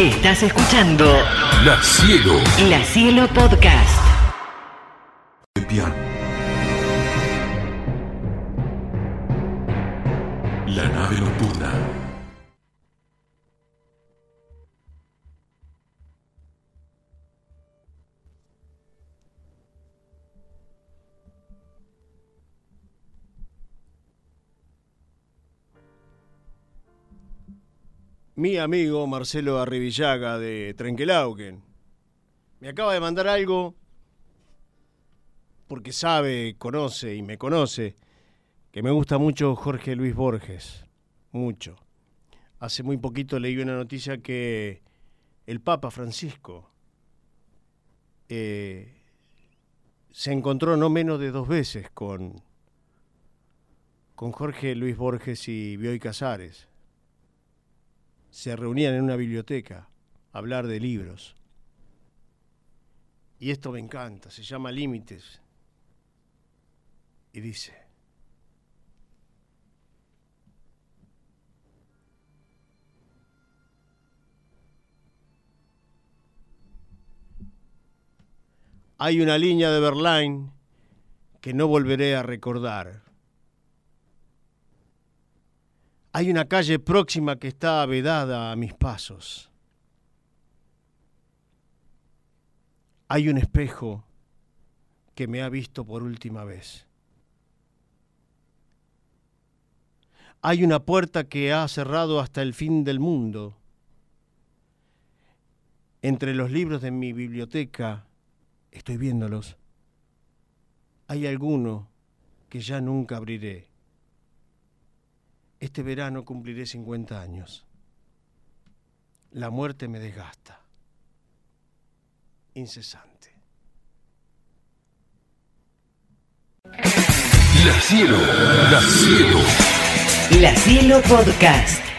Estás escuchando La Cielo. La Cielo Podcast. La nave nocturna. Mi amigo Marcelo Arribillaga de Trenquelauquen me acaba de mandar algo porque sabe, conoce y me conoce que me gusta mucho Jorge Luis Borges, mucho. Hace muy poquito leí una noticia que el Papa Francisco eh, se encontró no menos de dos veces con, con Jorge Luis Borges y Bioy Casares se reunían en una biblioteca a hablar de libros. Y esto me encanta, se llama Límites. Y dice, hay una línea de Berlín que no volveré a recordar. Hay una calle próxima que está vedada a mis pasos. Hay un espejo que me ha visto por última vez. Hay una puerta que ha cerrado hasta el fin del mundo. Entre los libros de mi biblioteca, estoy viéndolos, hay alguno que ya nunca abriré. Este verano cumpliré 50 años. La muerte me desgasta. Incesante. La Cielo. La Cielo. La Cielo Podcast.